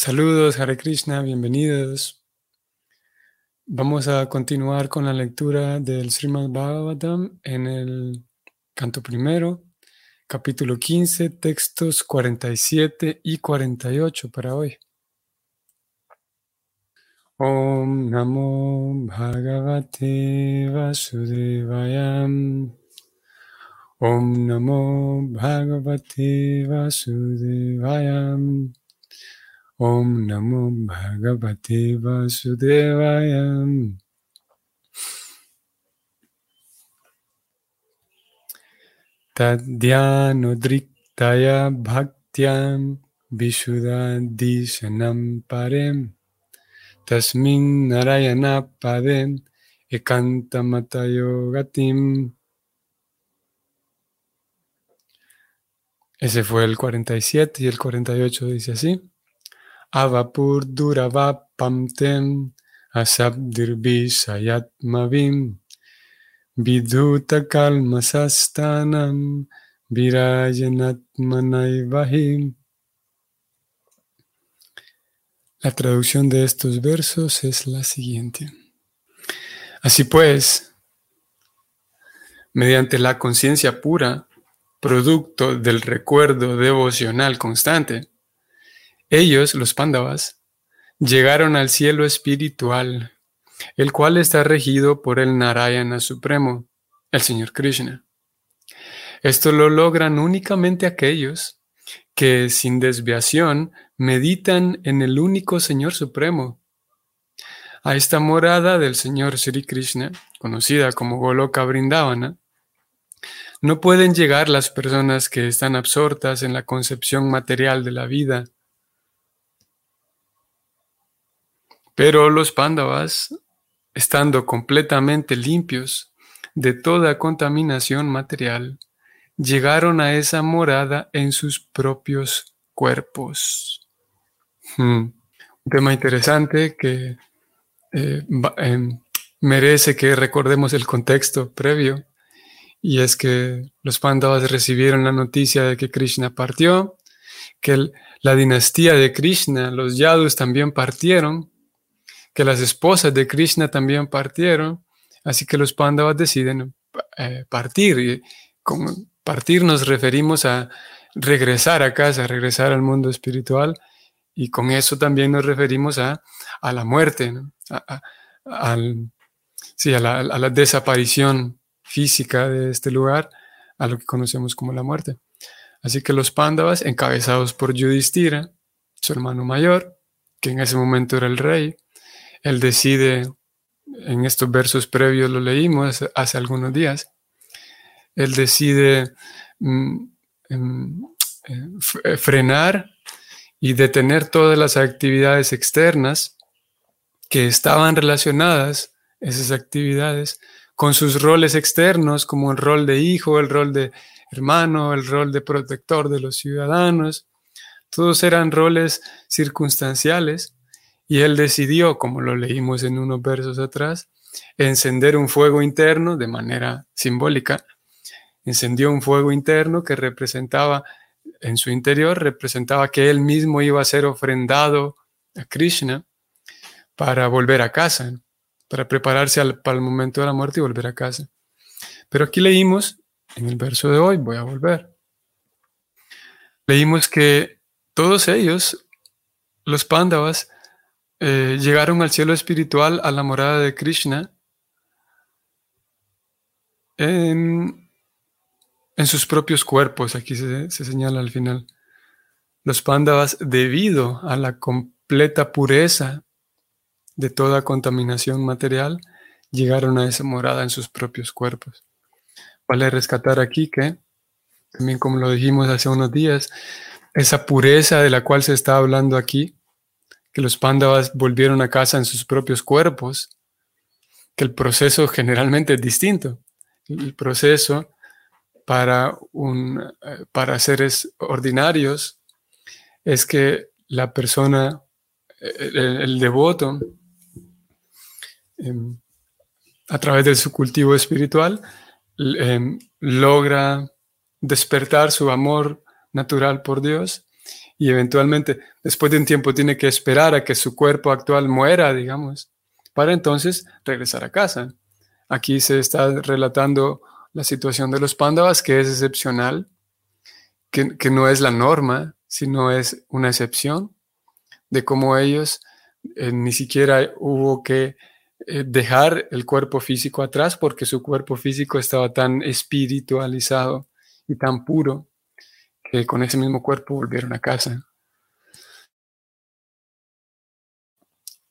Saludos, Hare Krishna, bienvenidos. Vamos a continuar con la lectura del Srimad Bhagavatam en el canto primero, capítulo 15, textos 47 y 48 para hoy. Om Namo Bhagavate Vasudevayam. Om Namo Bhagavate Vasudevayam. Om Namo Bhagavate Vasudevaya. Tadhyanudriktaya bhaktyam Vishuddhadishanam parem Tasmin narayana padem ekantamatayogatim. Ese fue el 47 y el 48 dice así. Avapur Duravapamtem Asabdirbishayatmavim Viduta Kalmasastanam Virayanatmanaivahim. La traducción de estos versos es la siguiente. Así pues, mediante la conciencia pura, producto del recuerdo devocional constante, ellos, los Pándavas, llegaron al cielo espiritual, el cual está regido por el Narayana Supremo, el Señor Krishna. Esto lo logran únicamente aquellos que sin desviación meditan en el único Señor Supremo. A esta morada del Señor Sri Krishna, conocida como Goloka Vrindavana, no pueden llegar las personas que están absortas en la concepción material de la vida Pero los pándavas, estando completamente limpios de toda contaminación material, llegaron a esa morada en sus propios cuerpos. Hmm. Un tema interesante que eh, em, merece que recordemos el contexto previo, y es que los pándavas recibieron la noticia de que Krishna partió, que la dinastía de Krishna, los Yadus también partieron, que las esposas de Krishna también partieron, así que los Pandavas deciden eh, partir. Y con partir nos referimos a regresar a casa, regresar al mundo espiritual, y con eso también nos referimos a, la muerte, a, sí, a, la, a la desaparición física de este lugar, a lo que conocemos como la muerte. Así que los Pándavas, encabezados por Yudhishthira, su hermano mayor, que en ese momento era el rey, él decide, en estos versos previos lo leímos hace algunos días, él decide mm, em, eh, frenar y detener todas las actividades externas que estaban relacionadas, esas actividades, con sus roles externos, como el rol de hijo, el rol de hermano, el rol de protector de los ciudadanos. Todos eran roles circunstanciales y él decidió, como lo leímos en unos versos atrás, encender un fuego interno de manera simbólica. Encendió un fuego interno que representaba, en su interior, representaba que él mismo iba a ser ofrendado a Krishna para volver a casa, para prepararse para el momento de la muerte y volver a casa. Pero aquí leímos, en el verso de hoy, voy a volver, leímos que todos ellos, los pándavas, eh, llegaron al cielo espiritual, a la morada de Krishna, en, sus propios cuerpos, aquí se, se señala al final. Los pándavas, debido a la completa pureza de toda contaminación material, llegaron a esa morada en sus propios cuerpos. Vale rescatar aquí que, también como lo dijimos hace unos días, esa pureza de la cual se está hablando aquí que los pándavas volvieron a casa en sus propios cuerpos, que el proceso generalmente es distinto. El proceso para, un, eh, para seres ordinarios es que la persona, el, devoto, em, a través de su cultivo espiritual, em, logra despertar su amor natural por Dios y eventualmente después de un tiempo tiene que esperar a que su cuerpo actual muera, digamos, para entonces regresar a casa. Aquí se está relatando la situación de los pándavas, que es excepcional, que, no es la norma, sino es una excepción de cómo ellos eh, ni siquiera hubo que eh, dejar el cuerpo físico atrás porque su cuerpo físico estaba tan espiritualizado y tan puro que con ese mismo cuerpo volvieron a casa.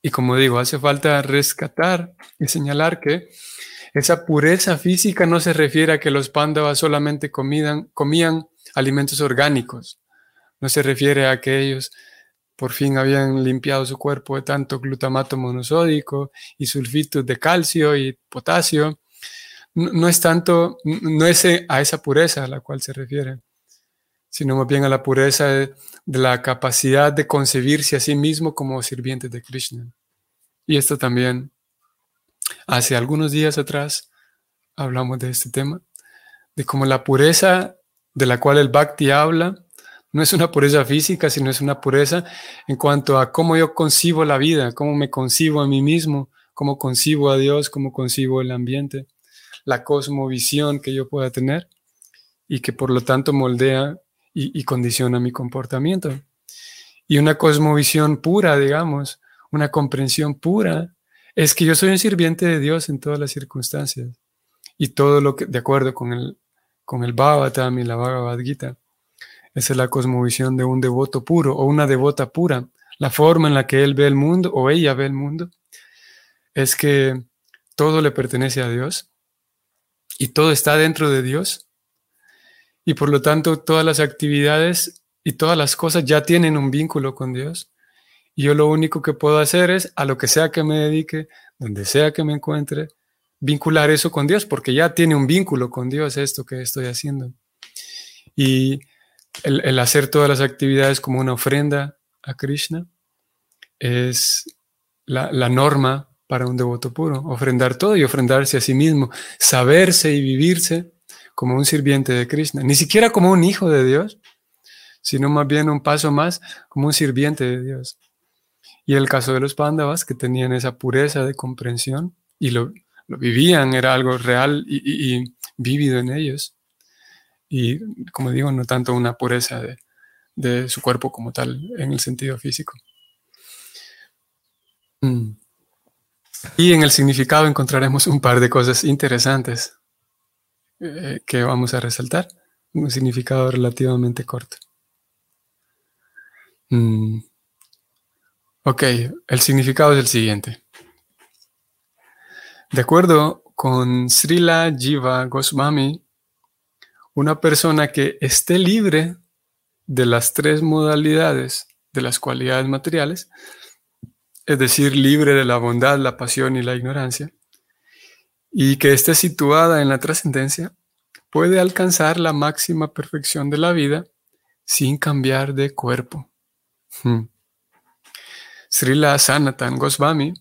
Y como digo, hace falta rescatar y señalar que esa pureza física no se refiere a que los pándavas solamente comían alimentos orgánicos. No se refiere a que ellos por fin habían limpiado su cuerpo de tanto glutamato monosódico y sulfitos de calcio y potasio. No, es tanto, no es a esa pureza a la cual se refiere, sino más bien a la pureza de, la capacidad de concebirse a sí mismo como sirvientes de Krishna. Y esto también, hace algunos días atrás, hablamos de este tema, de cómo la pureza de la cual el Bhakti habla, no es una pureza física, sino es una pureza en cuanto a cómo yo concibo la vida, cómo me concibo a mí mismo, cómo concibo a Dios, cómo concibo el ambiente, la cosmovisión que yo pueda tener y que por lo tanto moldea y, condiciona mi comportamiento. Y una cosmovisión pura, digamos, una comprensión pura, es que yo soy un sirviente de Dios en todas las circunstancias y todo lo que, de acuerdo con el, con el Bhavatam y la Bhagavad Gita. Esa es la cosmovisión de un devoto puro o una devota pura. La forma en la que él ve el mundo o ella ve el mundo es que todo le pertenece a Dios y todo está dentro de Dios. Y por lo tanto todas las actividades y todas las cosas ya tienen un vínculo con Dios. Y yo lo único que puedo hacer es a lo que sea que me dedique, donde sea que me encuentre, vincular eso con Dios, porque ya tiene un vínculo con Dios esto que estoy haciendo. Y el, hacer todas las actividades como una ofrenda a Krishna es la, norma para un devoto puro, ofrendar todo y ofrendarse a sí mismo, saberse y vivirse como un sirviente de Krishna, ni siquiera como un hijo de Dios, sino más bien un paso más como un sirviente de Dios. Y el caso de los pándavas, que tenían esa pureza de comprensión y lo, vivían, era algo real y vívido en ellos, y como digo, no tanto una pureza de, su cuerpo como tal en el sentido físico. Mm. Y en el significado encontraremos un par de cosas interesantes eh, que vamos a resaltar. Un significado relativamente corto. Mm. Ok, el significado es el siguiente. De acuerdo con Srila Jiva Goswami, una persona que esté libre de las tres modalidades de las cualidades materiales, es decir, libre de la bondad, la pasión y la ignorancia, y que esté situada en la trascendencia, puede alcanzar la máxima perfección de la vida sin cambiar de cuerpo. Hmm. Srila Sanatan Goswami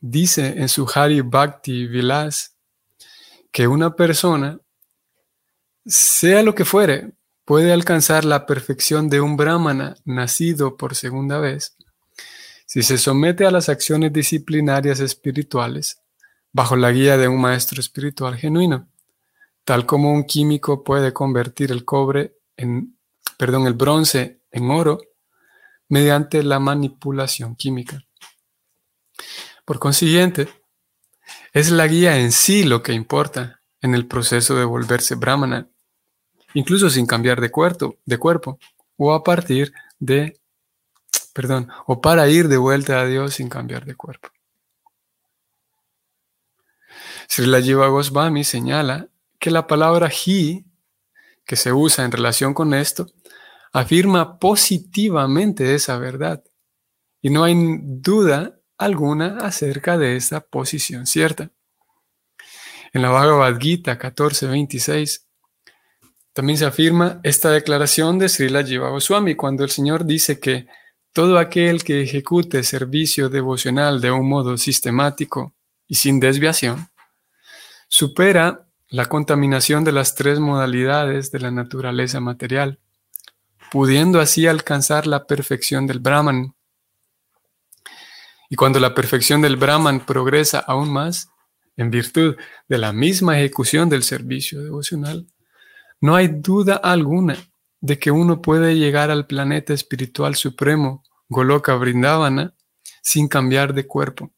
dice en su Hari Bhakti Vilas que una persona sea lo que fuere, puede alcanzar la perfección de un brahmana nacido por segunda vez si se somete a las acciones disciplinarias espirituales bajo la guía de un maestro espiritual genuino, tal como un químico puede convertir el cobre en, perdón, el bronce en oro mediante la manipulación química. Por consiguiente, es la guía en sí lo que importa en el proceso de volverse brahmana incluso sin cambiar de cuerpo, de cuerpo, o a partir de, perdón, o para ir de vuelta a Dios sin cambiar de cuerpo. Srila Jiva Goswami señala que la palabra hi, que se usa en relación con esto, afirma positivamente esa verdad. Y no hay duda alguna acerca de esta posición cierta. En la Bhagavad Gita 14.26 también se afirma esta declaración de Srila Jiva Goswami cuando el Señor dice que todo aquel que ejecute servicio devocional de un modo sistemático y sin desviación supera la contaminación de las tres modalidades de la naturaleza material, pudiendo así alcanzar la perfección del Brahman. Y cuando la perfección del Brahman progresa aún más, en virtud de la misma ejecución del servicio devocional, no hay duda alguna de que uno puede llegar al planeta espiritual supremo, Goloka Vrindavana, sin cambiar de cuerpo,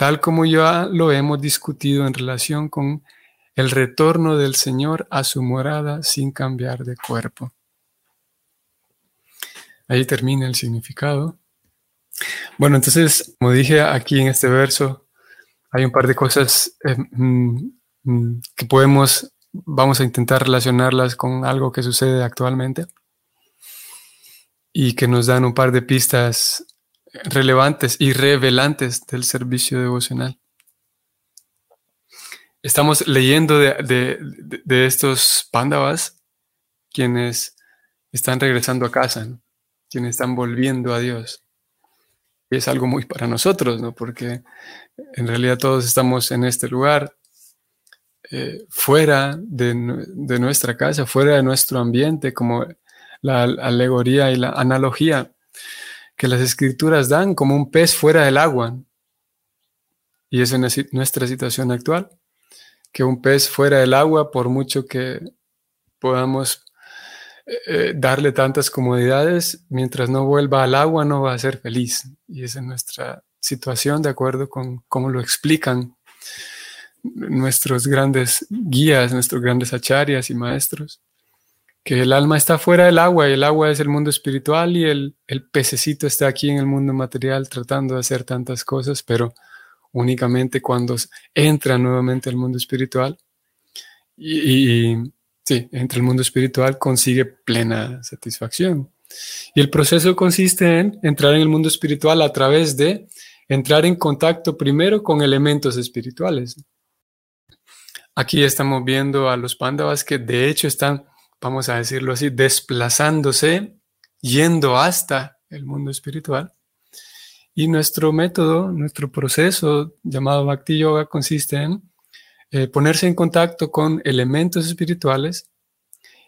tal como ya lo hemos discutido en relación con el retorno del Señor a su morada sin cambiar de cuerpo. Ahí termina el significado. Bueno, entonces, como dije aquí en este verso, hay un par de cosas eh, mm, mm, que podemos, vamos a intentar relacionarlas con algo que sucede actualmente y que nos dan un par de pistas relevantes y revelantes del servicio devocional. Estamos leyendo de, estos pándavas quienes están regresando a casa, quienes están volviendo a Dios. Y es algo muy para nosotros, ¿no? Porque en realidad todos estamos en este lugar, eh, fuera de, de, nuestra casa, fuera de nuestro ambiente, como la alegoría y la analogía que las escrituras dan como un pez fuera del agua. Y es nuestra situación actual, que un pez fuera del agua, por mucho que podamos eh, eh, darle tantas comodidades, mientras no vuelva al agua no va a ser feliz. Y esa es nuestra situación de acuerdo con cómo lo explican nuestros grandes guías, nuestros grandes acharias y maestros, que el alma está fuera del agua y el agua es el mundo espiritual y el, el pececito está aquí en el mundo material tratando de hacer tantas cosas, pero únicamente cuando entra nuevamente al mundo espiritual y, y sí, entra al mundo espiritual consigue plena satisfacción. Y el proceso consiste en entrar en el mundo espiritual a través de entrar en contacto primero con elementos espirituales. Aquí estamos viendo a los pándavas que de hecho están, vamos a decirlo así, desplazándose, yendo hasta el mundo espiritual. Y nuestro método, nuestro proceso llamado Bhakti Yoga consiste en eh, ponerse en contacto con elementos espirituales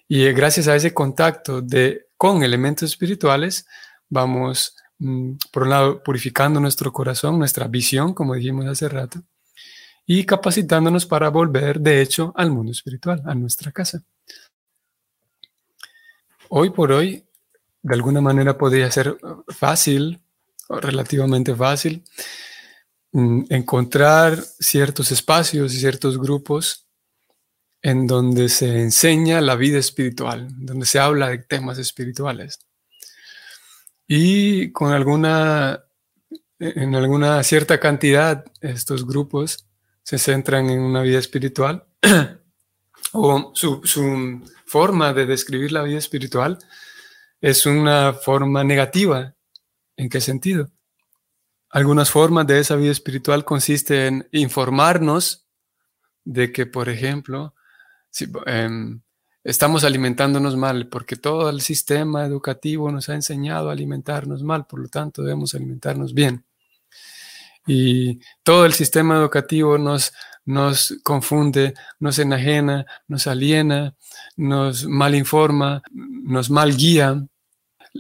y eh, gracias a ese contacto de, con elementos espirituales vamos Mm, por un lado, purificando nuestro corazón, nuestra visión, como dijimos hace rato, y capacitándonos para volver, de hecho, al mundo espiritual, a nuestra casa. Hoy por hoy, de alguna manera podría ser fácil, relativamente fácil, mm, encontrar ciertos espacios y ciertos grupos en donde se enseña la vida espiritual, donde se habla de temas espirituales. Y con alguna, en alguna cierta cantidad, estos grupos se centran en una vida espiritual o su, su forma de describir la vida espiritual es una forma negativa. ¿En qué sentido? Algunas formas de esa vida espiritual consisten en informarnos de que, por ejemplo, si, em, estamos alimentándonos mal, porque todo el sistema educativo nos ha enseñado a alimentarnos mal, por lo tanto debemos alimentarnos bien. Y todo el sistema educativo nos, nos confunde, nos enajena, nos aliena, nos malinforma, nos mal guía.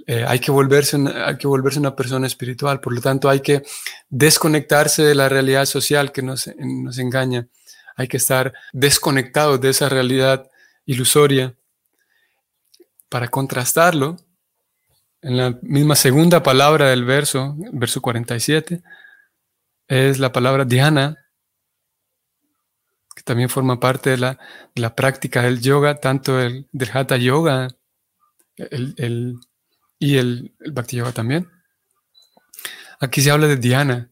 Eh, hay, que volverse una, hay que volverse una persona espiritual, por lo tanto hay que desconectarse de la realidad social que nos, nos engaña. Hay que estar desconectados de esa realidad ilusoria. Para contrastarlo, en la misma segunda palabra del verso, verso 47, es la palabra Dhyana, que también forma parte de la, la práctica del yoga, tanto el del Hatha Yoga el, y el, el Bhakti Yoga también. Aquí se habla de Dhyana,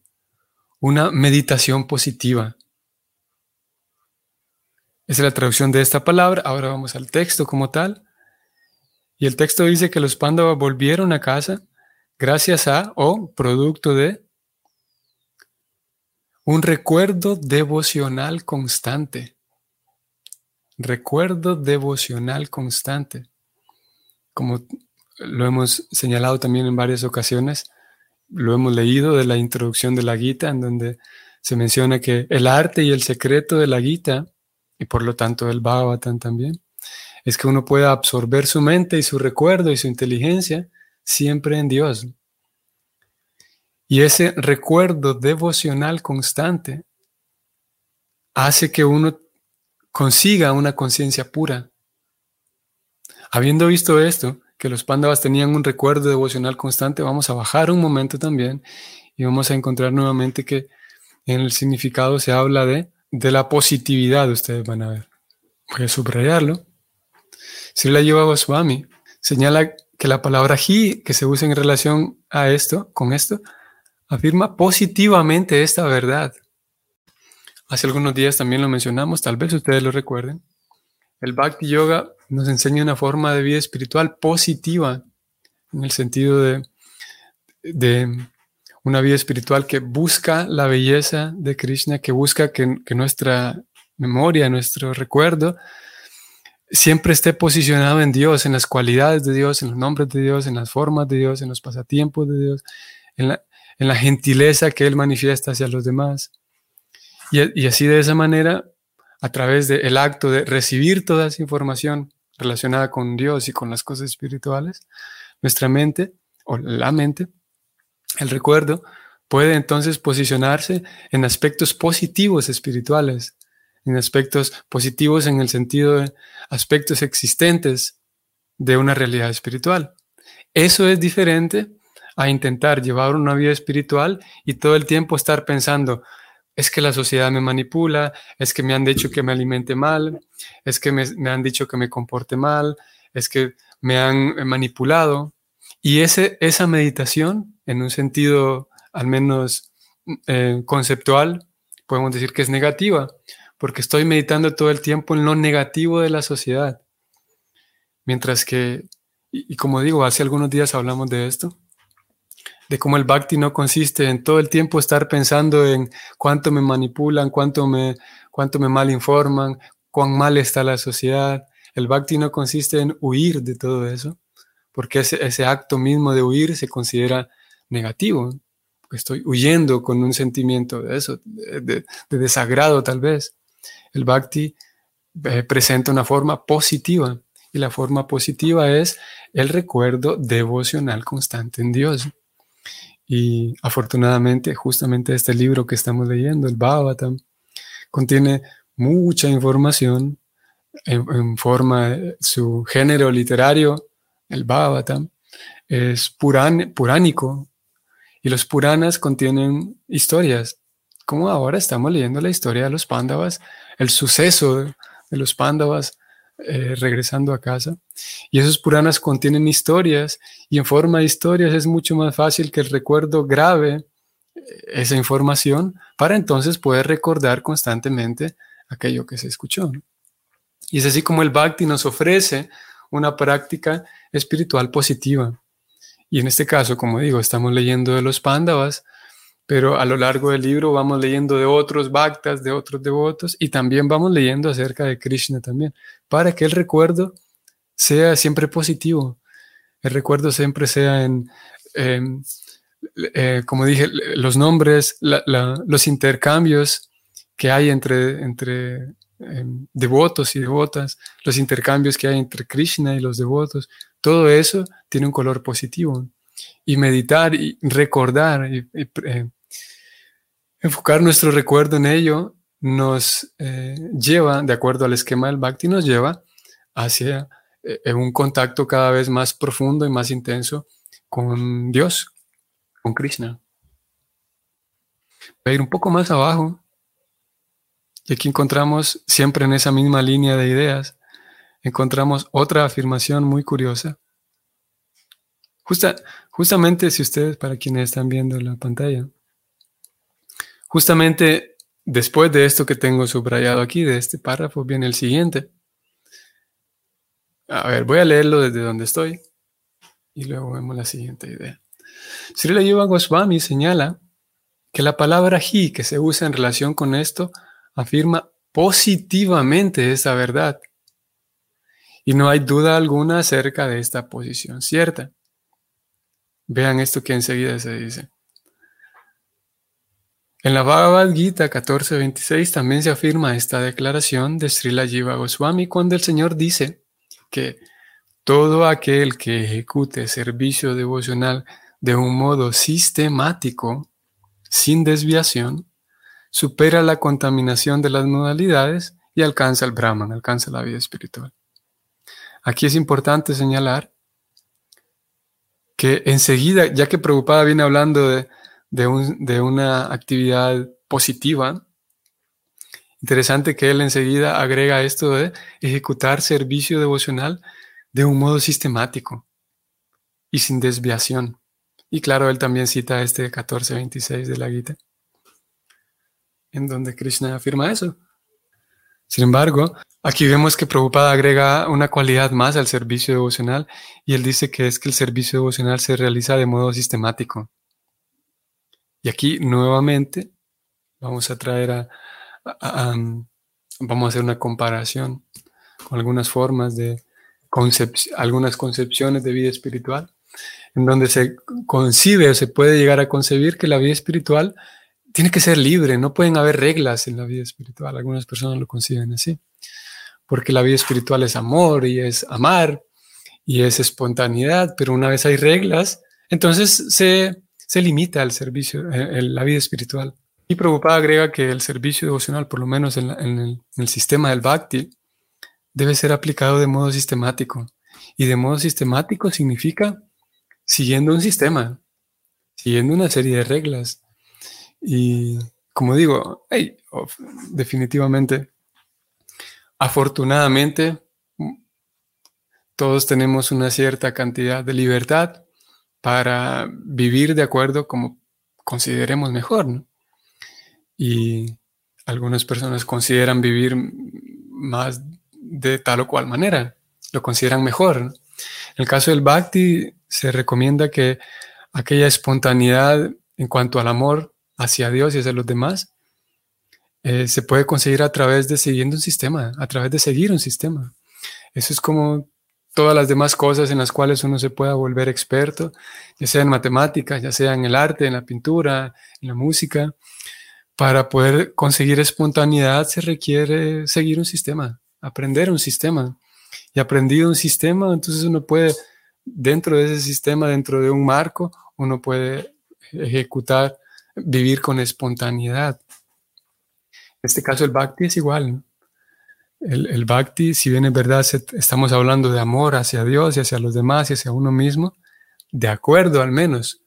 una meditación positiva. Esa es la traducción de esta palabra. Ahora vamos al texto como tal. Y el texto dice que los Pándavas volvieron a casa gracias a o producto de un recuerdo devocional constante. Recuerdo devocional constante. Como lo hemos señalado también en varias ocasiones, lo hemos leído de la introducción de la Gita, en donde se menciona que el arte y el secreto de la Gita y por lo tanto el Bhagavatam también, es que uno pueda absorber su mente y su recuerdo y su inteligencia siempre en Dios. Y ese recuerdo devocional constante hace que uno consiga una conciencia pura. Habiendo visto esto, que los pándavas tenían un recuerdo devocional constante, vamos a bajar un momento también y vamos a encontrar nuevamente que en el significado se habla de, de la positividad, ustedes van a ver. Voy a subrayarlo. Si la lleva Goswami, señala que la palabra hi, que se usa en relación a esto, con esto, afirma positivamente esta verdad. Hace algunos días también lo mencionamos, tal vez ustedes lo recuerden. El Bhakti Yoga nos enseña una forma de vida espiritual positiva, en el sentido de, de una vida espiritual que busca la belleza de Krishna, que busca que, que nuestra memoria, nuestro recuerdo, siempre esté posicionado en Dios, en las cualidades de Dios, en los nombres de Dios, en las formas de Dios, en los pasatiempos de Dios, en la, en la gentileza que Él manifiesta hacia los demás. Y, así de esa manera, a través del acto de recibir toda esa información relacionada con Dios y con las cosas espirituales, nuestra mente o la mente, el recuerdo, puede entonces posicionarse en aspectos positivos espirituales, en aspectos positivos en el sentido de aspectos existentes de una realidad espiritual. Eso es diferente a intentar llevar una vida espiritual y todo el tiempo estar pensando, es que la sociedad me manipula, es que me han dicho que me alimente mal, es que me, han dicho que me comporte mal, es que me han manipulado. Y ese, esa meditación, en un sentido al menos eh, conceptual, podemos decir que es negativa, porque estoy meditando todo el tiempo en lo negativo de la sociedad. Mientras que, y como digo, hace algunos días hablamos de esto, de cómo el bhakti no consiste en todo el tiempo estar pensando en cuánto me manipulan, cuánto me, cuánto me mal informan, cuán mal está la sociedad. El bhakti no consiste en huir de todo eso, porque ese, ese acto mismo de huir se considera negativo. Estoy huyendo con un sentimiento de eso, de, desagrado tal vez. El bhakti eh, presenta una forma positiva y la forma positiva es el recuerdo devocional constante en Dios. Y afortunadamente, justamente este libro que estamos leyendo, el Bhavatam, contiene mucha información en, forma de su género literario, el Bhavatam, es puránico. Y los Puranas contienen historias, como ahora estamos leyendo la historia de los Pándavas, el suceso de los Pándavas eh, regresando a casa. Y esos Puranas contienen historias y en forma de historias es mucho más fácil que el recuerdo grave eh, esa información para entonces poder recordar constantemente aquello que se escuchó. Y es así como el Bhakti nos ofrece una práctica espiritual positiva. Y en este caso, como digo, estamos leyendo de los Pándavas, pero a lo largo del libro vamos leyendo de otros bhaktas, de otros devotos, y también vamos leyendo acerca de Krishna también, para que el recuerdo sea siempre positivo, el recuerdo siempre sea en, eh, como dije, los nombres, los intercambios que hay entre, entre em, devotos y devotas, los intercambios que hay entre Krishna y los devotos, todo eso tiene un color positivo. Y meditar y recordar y, eh, Enfocar nuestro recuerdo en ello nos eh, lleva, de acuerdo al esquema del Bhakti, nos lleva hacia eh, un contacto cada vez más profundo y más intenso con Dios, con Krishna. Voy a ir un poco más abajo y aquí encontramos, siempre en esa misma línea de ideas, encontramos otra afirmación muy curiosa. Justa, justamente si ustedes, para quienes están viendo la pantalla, Justamente después de esto que tengo subrayado aquí, de este párrafo, viene el siguiente. A ver, voy a leerlo desde donde estoy y luego vemos la siguiente idea. Srila Yuva Goswami señala que la palabra hi que se usa en relación con esto afirma positivamente esa verdad. Y no hay duda alguna acerca de esta posición cierta. Vean esto que enseguida se dice. En la Bhagavad Gita 14.26 también se afirma esta declaración de Srila Jiva Goswami cuando el Señor dice que todo aquel que ejecute servicio devocional de un modo sistemático, sin desviación, supera la contaminación de las modalidades y alcanza el Brahman, alcanza la vida espiritual. Aquí es importante señalar que enseguida, ya que Preocupada viene hablando de, de una actividad positiva, interesante que él enseguida agrega esto de ejecutar servicio devocional de un modo sistemático y sin desviación. Y claro, él también cita este 1426 de la Gita, en donde Krishna afirma eso. Sin embargo, aquí vemos que Prabhupada agrega una cualidad más al servicio devocional y él dice que es que el servicio devocional se realiza de modo sistemático. Y aquí nuevamente vamos a traer a, vamos a hacer una comparación con algunas formas de algunas concepciones de vida espiritual, en donde se concibe o se puede llegar a concebir que la vida espiritual tiene que ser libre, no pueden haber reglas en la vida espiritual. Algunas personas lo conciben así, porque la vida espiritual es amor y es amar y es espontaneidad, pero una vez hay reglas, entonces se, se limita el servicio, en eh, la vida espiritual. Y Prabhupada agrega que el servicio devocional, por lo menos en, el, el sistema del Bhakti, debe ser aplicado de modo sistemático. Y de modo sistemático significa siguiendo un sistema, siguiendo una serie de reglas, y como digo, definitivamente, afortunadamente, todos tenemos una cierta cantidad de libertad para vivir de acuerdo como consideremos mejor. Y algunas personas consideran vivir más de tal o cual manera, lo consideran mejor. En el caso del bhakti se recomienda que aquella espontaneidad en cuanto al amor hacia Dios y hacia los demás, eh, se puede conseguir a través de siguiendo un sistema, a través de seguir un sistema. Eso es como todas las demás cosas en las cuales uno se pueda volver experto, ya sea en matemáticas, ya sea en el arte, en la pintura, en la música. Para poder conseguir espontaneidad se requiere seguir un sistema, aprender un sistema. Y aprendido un sistema, entonces uno puede, dentro de ese sistema, dentro de un marco, uno puede ejecutar vivir con espontaneidad. En este caso el bhakti es igual. El, el, bhakti, si bien es verdad, estamos hablando de amor hacia Dios y hacia los demás y hacia uno mismo, de acuerdo al menos,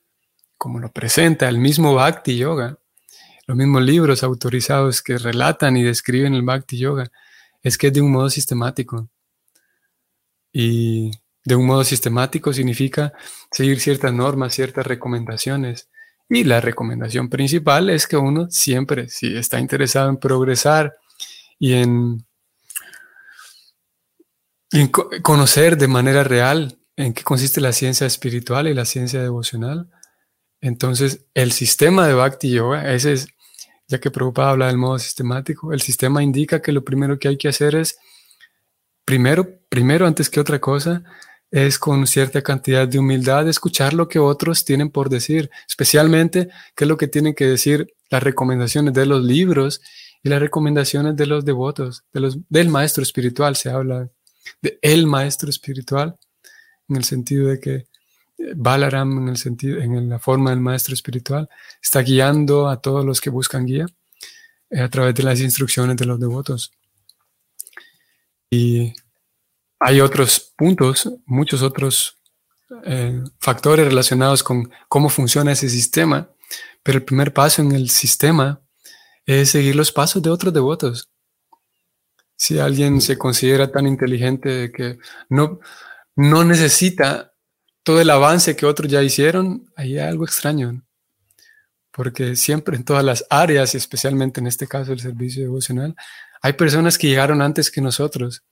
como lo presenta el mismo bhakti yoga, los mismos libros autorizados que relatan y describen el bhakti yoga, es que es de un modo sistemático. Y de un modo sistemático significa seguir ciertas normas, ciertas recomendaciones, y la recomendación principal es que uno siempre, si está interesado en progresar y en, conocer de manera real en qué consiste la ciencia espiritual y la ciencia devocional, entonces el sistema de Bhakti Yoga, ese es, ya que Prabhupada habla del modo sistemático, el sistema indica que lo primero que hay que hacer es, primero, primero antes que otra cosa, es con cierta cantidad de humildad escuchar lo que otros tienen por decir, especialmente qué es lo que tienen que decir las recomendaciones de los libros y las recomendaciones de los devotos, de los, del maestro espiritual. Se habla de el maestro espiritual en el sentido de que eh, Balaram, en, el sentido, en la forma del maestro espiritual, está guiando a todos los que buscan guía eh, a través de las instrucciones de los devotos. Y hay otros puntos, muchos otros eh, factores relacionados con cómo funciona ese sistema, pero el primer paso en el sistema es seguir los pasos de otros devotos. Si alguien se considera tan inteligente que no, no necesita todo el avance que otros ya hicieron, ahí hay algo extraño. Porque siempre en todas las áreas, especialmente en este caso el servicio devocional, hay personas que llegaron antes que nosotros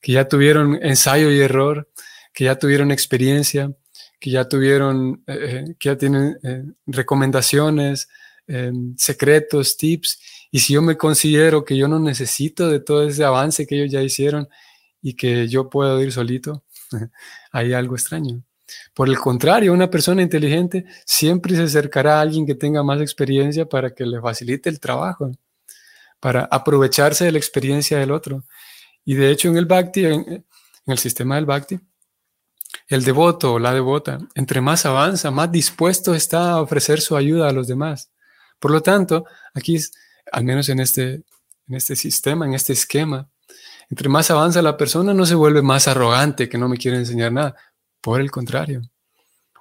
que ya tuvieron ensayo y error, que ya tuvieron experiencia, que ya tuvieron, eh, eh, que ya tienen eh, recomendaciones, secretos, tips. Y si yo me considero que yo no necesito de todo ese avance que ellos ya hicieron y que yo puedo ir solito, hay algo extraño. Por el contrario, una persona inteligente siempre se acercará a alguien que tenga más experiencia para que le facilite el trabajo, para aprovecharse de la experiencia del otro. Y de hecho en el Bhakti, en, el sistema del Bhakti, el devoto o la devota, entre más avanza, más dispuesto está a ofrecer su ayuda a los demás. Por lo tanto, aquí, al menos en este, en este sistema, en este esquema, entre más avanza la persona, no se vuelve más arrogante, que no me quiere enseñar nada. Por el contrario,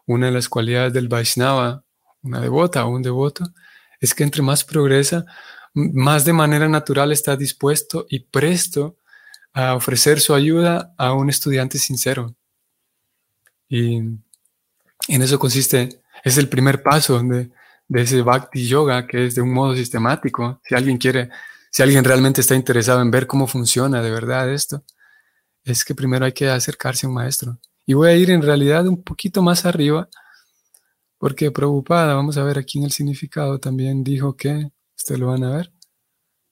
una de las cualidades del Vaishnava, una devota o un devoto, es que entre más progresa, más de manera natural está dispuesto y presto a ofrecer su ayuda a un estudiante sincero. Y en eso consiste, es el primer paso de, de ese Bhakti Yoga, que es de un modo sistemático. Si alguien quiere, si alguien realmente está interesado en ver cómo funciona de verdad esto, es que primero hay que acercarse a un maestro. Y voy a ir en realidad un poquito más arriba, porque preocupada, vamos a ver aquí en el significado, también dijo que, ustedes lo van a ver,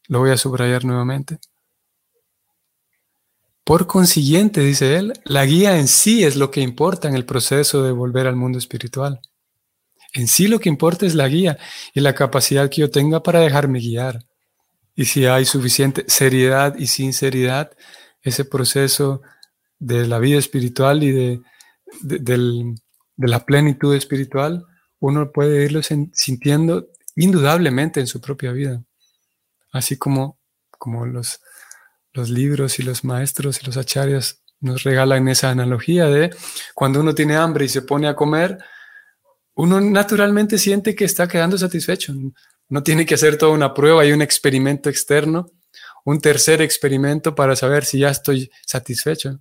lo voy a subrayar nuevamente. Por consiguiente, dice él, la guía en sí es lo que importa en el proceso de volver al mundo espiritual. En sí lo que importa es la guía y la capacidad que yo tenga para dejarme guiar. Y si hay suficiente seriedad y sinceridad, ese proceso de la vida espiritual y de, de, la plenitud espiritual, uno puede irlo sintiendo indudablemente en su propia vida. Así como, como los, los libros y los maestros y los acharyas nos regalan esa analogía de cuando uno tiene hambre y se pone a comer, uno naturalmente siente que está quedando satisfecho. No tiene que hacer toda una prueba y un experimento externo, un tercer experimento para saber si ya estoy satisfecho.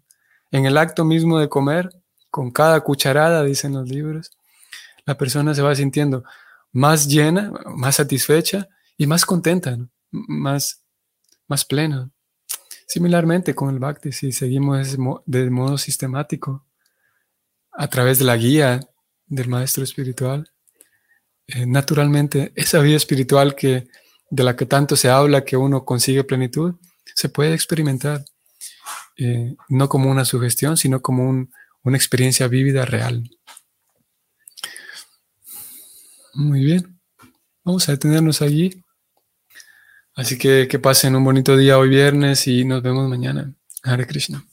En el acto mismo de comer, con cada cucharada, dicen los libros, la persona se va sintiendo más llena, más satisfecha y más contenta, más, más plena. Similarmente con el Bhakti, si seguimos de modo sistemático, a través de la guía del maestro espiritual, eh, naturalmente esa vida espiritual que, de la que tanto se habla, que uno consigue plenitud, se puede experimentar, eh, no como una sugestión, sino como una experiencia vívida real. Muy bien, vamos a detenernos allí. Así que que pasen un bonito día hoy viernes y nos vemos mañana. Hare Krishna.